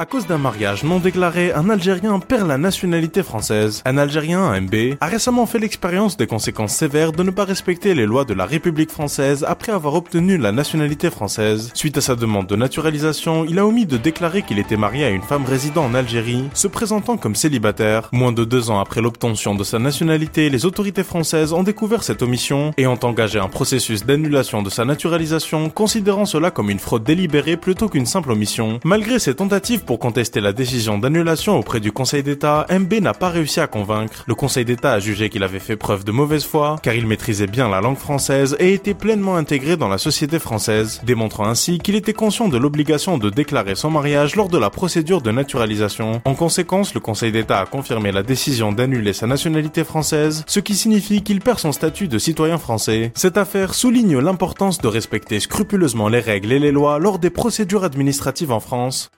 À cause d'un mariage non déclaré, un Algérien perd la nationalité française. Un Algérien, MB, a récemment fait l'expérience des conséquences sévères de ne pas respecter les lois de la République française après avoir obtenu la nationalité française. Suite à sa demande de naturalisation, il a omis de déclarer qu'il était marié à une femme résidant en Algérie, se présentant comme célibataire. Moins de deux ans après l'obtention de sa nationalité, les autorités françaises ont découvert cette omission et ont engagé un processus d'annulation de sa naturalisation, considérant cela comme une fraude délibérée plutôt qu'une simple omission. Malgré ces tentatives pour contester la décision d'annulation auprès du Conseil d'État, MB n'a pas réussi à convaincre. Le Conseil d'État a jugé qu'il avait fait preuve de mauvaise foi, car il maîtrisait bien la langue française et était pleinement intégré dans la société française, démontrant ainsi qu'il était conscient de l'obligation de déclarer son mariage lors de la procédure de naturalisation. En conséquence, le Conseil d'État a confirmé la décision d'annuler sa nationalité française, ce qui signifie qu'il perd son statut de citoyen français. Cette affaire souligne l'importance de respecter scrupuleusement les règles et les lois lors des procédures administratives en France.